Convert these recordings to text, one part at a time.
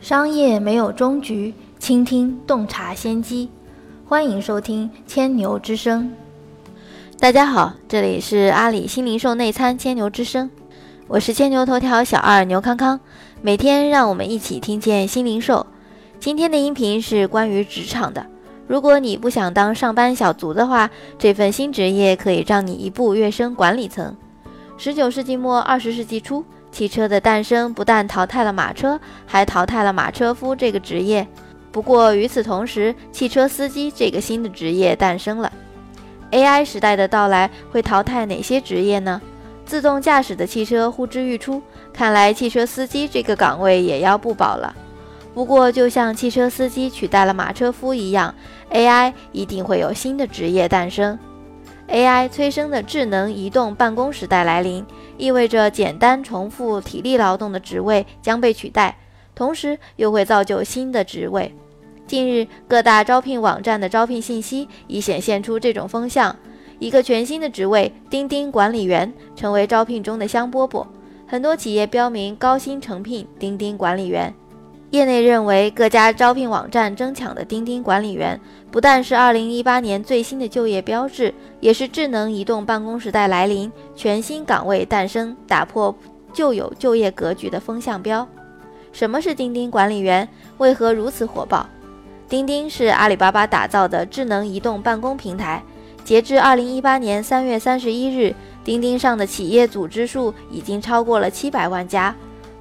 商业没有终局，倾听洞察先机。欢迎收听千牛之声。大家好，这里是阿里新零售内参千牛之声，我是千牛头条小二牛康康。每天让我们一起听见新零售。今天的音频是关于职场的。如果你不想当上班小卒的话，这份新职业可以让你一步跃升管理层。十九世纪末二十世纪初。汽车的诞生不但淘汰了马车，还淘汰了马车夫这个职业。不过与此同时，汽车司机这个新的职业诞生了。AI 时代的到来会淘汰哪些职业呢？自动驾驶的汽车呼之欲出，看来汽车司机这个岗位也要不保了。不过，就像汽车司机取代了马车夫一样，AI 一定会有新的职业诞生。AI 催生的智能移动办公时代来临，意味着简单重复体力劳动的职位将被取代，同时又会造就新的职位。近日，各大招聘网站的招聘信息已显现出这种风向，一个全新的职位——钉钉管理员，成为招聘中的香饽饽。很多企业标明高薪诚聘钉钉管理员。业内认为，各家招聘网站争抢的钉钉管理员，不但是2018年最新的就业标志，也是智能移动办公时代来临、全新岗位诞生、打破旧有就业格局的风向标。什么是钉钉管理员？为何如此火爆？钉钉是阿里巴巴打造的智能移动办公平台。截至2018年3月31日，钉钉上的企业组织数已经超过了700万家。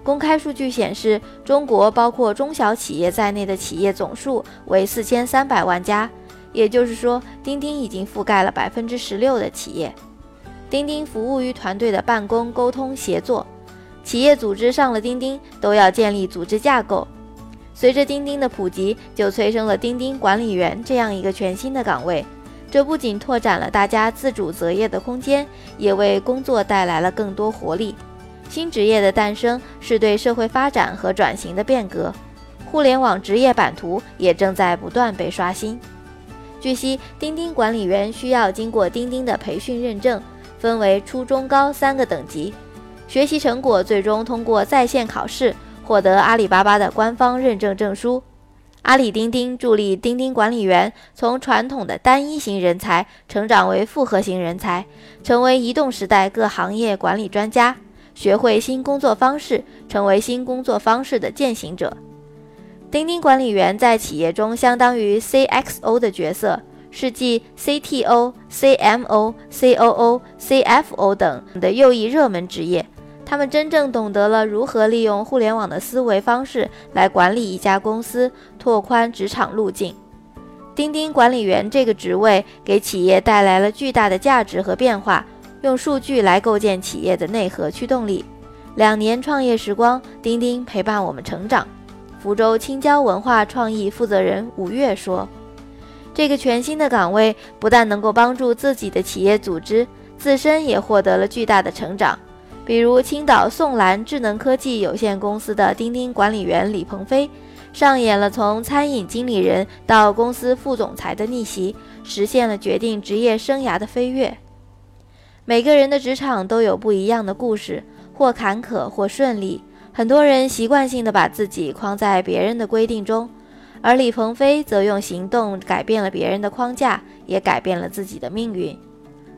公开数据显示，中国包括中小企业在内的企业总数为四千三百万家，也就是说，钉钉已经覆盖了百分之十六的企业。钉钉服务于团队的办公、沟通、协作。企业组织上了钉钉，都要建立组织架构。随着钉钉的普及，就催生了钉钉管理员这样一个全新的岗位。这不仅拓展了大家自主择业的空间，也为工作带来了更多活力。新职业的诞生是对社会发展和转型的变革，互联网职业版图也正在不断被刷新。据悉，钉钉管理员需要经过钉钉的培训认证，分为初中高三个等级，学习成果最终通过在线考试，获得阿里巴巴的官方认证证书。阿里钉钉助力钉钉管理员从传统的单一型人才成长为复合型人才，成为移动时代各行业管理专家。学会新工作方式，成为新工作方式的践行者。钉钉管理员在企业中相当于 CXO 的角色，是继 CTO、CMO、COO、CFO 等的又一热门职业。他们真正懂得了如何利用互联网的思维方式来管理一家公司，拓宽职场路径。钉钉管理员这个职位给企业带来了巨大的价值和变化。用数据来构建企业的内核驱动力。两年创业时光，钉钉陪伴我们成长。福州青椒文化创意负责人吴越说：“这个全新的岗位不但能够帮助自己的企业组织，自身也获得了巨大的成长。比如青岛宋兰智能科技有限公司的钉钉管理员李鹏飞，上演了从餐饮经理人到公司副总裁的逆袭，实现了决定职业生涯的飞跃。”每个人的职场都有不一样的故事，或坎坷，或顺利。很多人习惯性的把自己框在别人的规定中，而李鹏飞则用行动改变了别人的框架，也改变了自己的命运。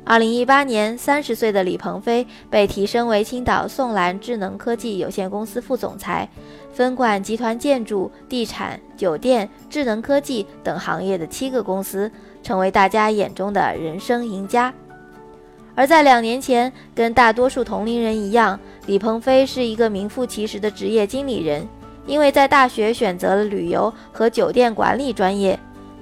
二零一八年，三十岁的李鹏飞被提升为青岛宋兰智能科技有限公司副总裁，分管集团建筑、地产、酒店、智能科技等行业的七个公司，成为大家眼中的人生赢家。而在两年前，跟大多数同龄人一样，李鹏飞是一个名副其实的职业经理人。因为在大学选择了旅游和酒店管理专业，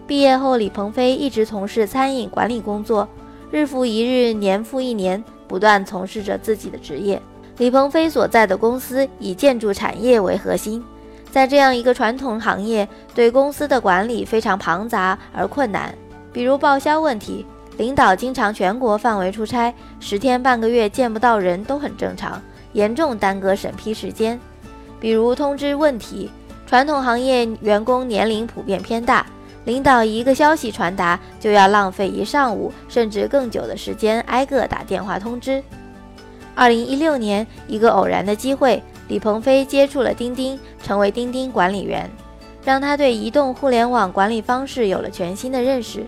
毕业后李鹏飞一直从事餐饮管理工作，日复一日，年复一年，不断从事着自己的职业。李鹏飞所在的公司以建筑产业为核心，在这样一个传统行业，对公司的管理非常庞杂而困难，比如报销问题。领导经常全国范围出差，十天半个月见不到人都很正常，严重耽搁审批时间。比如通知问题，传统行业员工年龄普遍偏大，领导一个消息传达就要浪费一上午甚至更久的时间，挨个打电话通知。二零一六年，一个偶然的机会，李鹏飞接触了钉钉，成为钉钉管理员，让他对移动互联网管理方式有了全新的认识。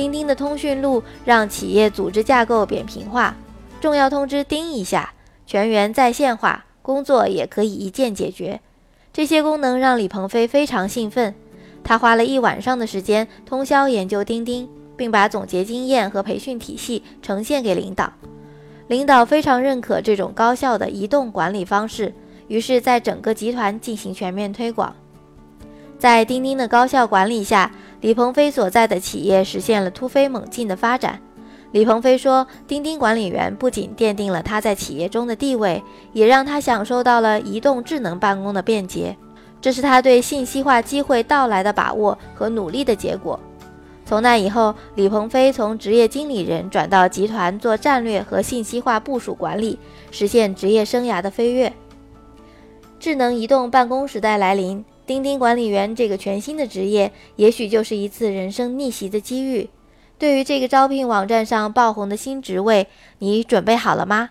钉钉的通讯录让企业组织架构扁平化，重要通知钉一下，全员在线化，工作也可以一键解决。这些功能让李鹏飞非常兴奋，他花了一晚上的时间通宵研究钉钉，并把总结经验和培训体系呈现给领导。领导非常认可这种高效的移动管理方式，于是在整个集团进行全面推广。在钉钉的高效管理下，李鹏飞所在的企业实现了突飞猛进的发展。李鹏飞说：“钉钉管理员不仅奠定了他在企业中的地位，也让他享受到了移动智能办公的便捷。这是他对信息化机会到来的把握和努力的结果。”从那以后，李鹏飞从职业经理人转到集团做战略和信息化部署管理，实现职业生涯的飞跃。智能移动办公时代来临。钉钉管理员这个全新的职业，也许就是一次人生逆袭的机遇。对于这个招聘网站上爆红的新职位，你准备好了吗？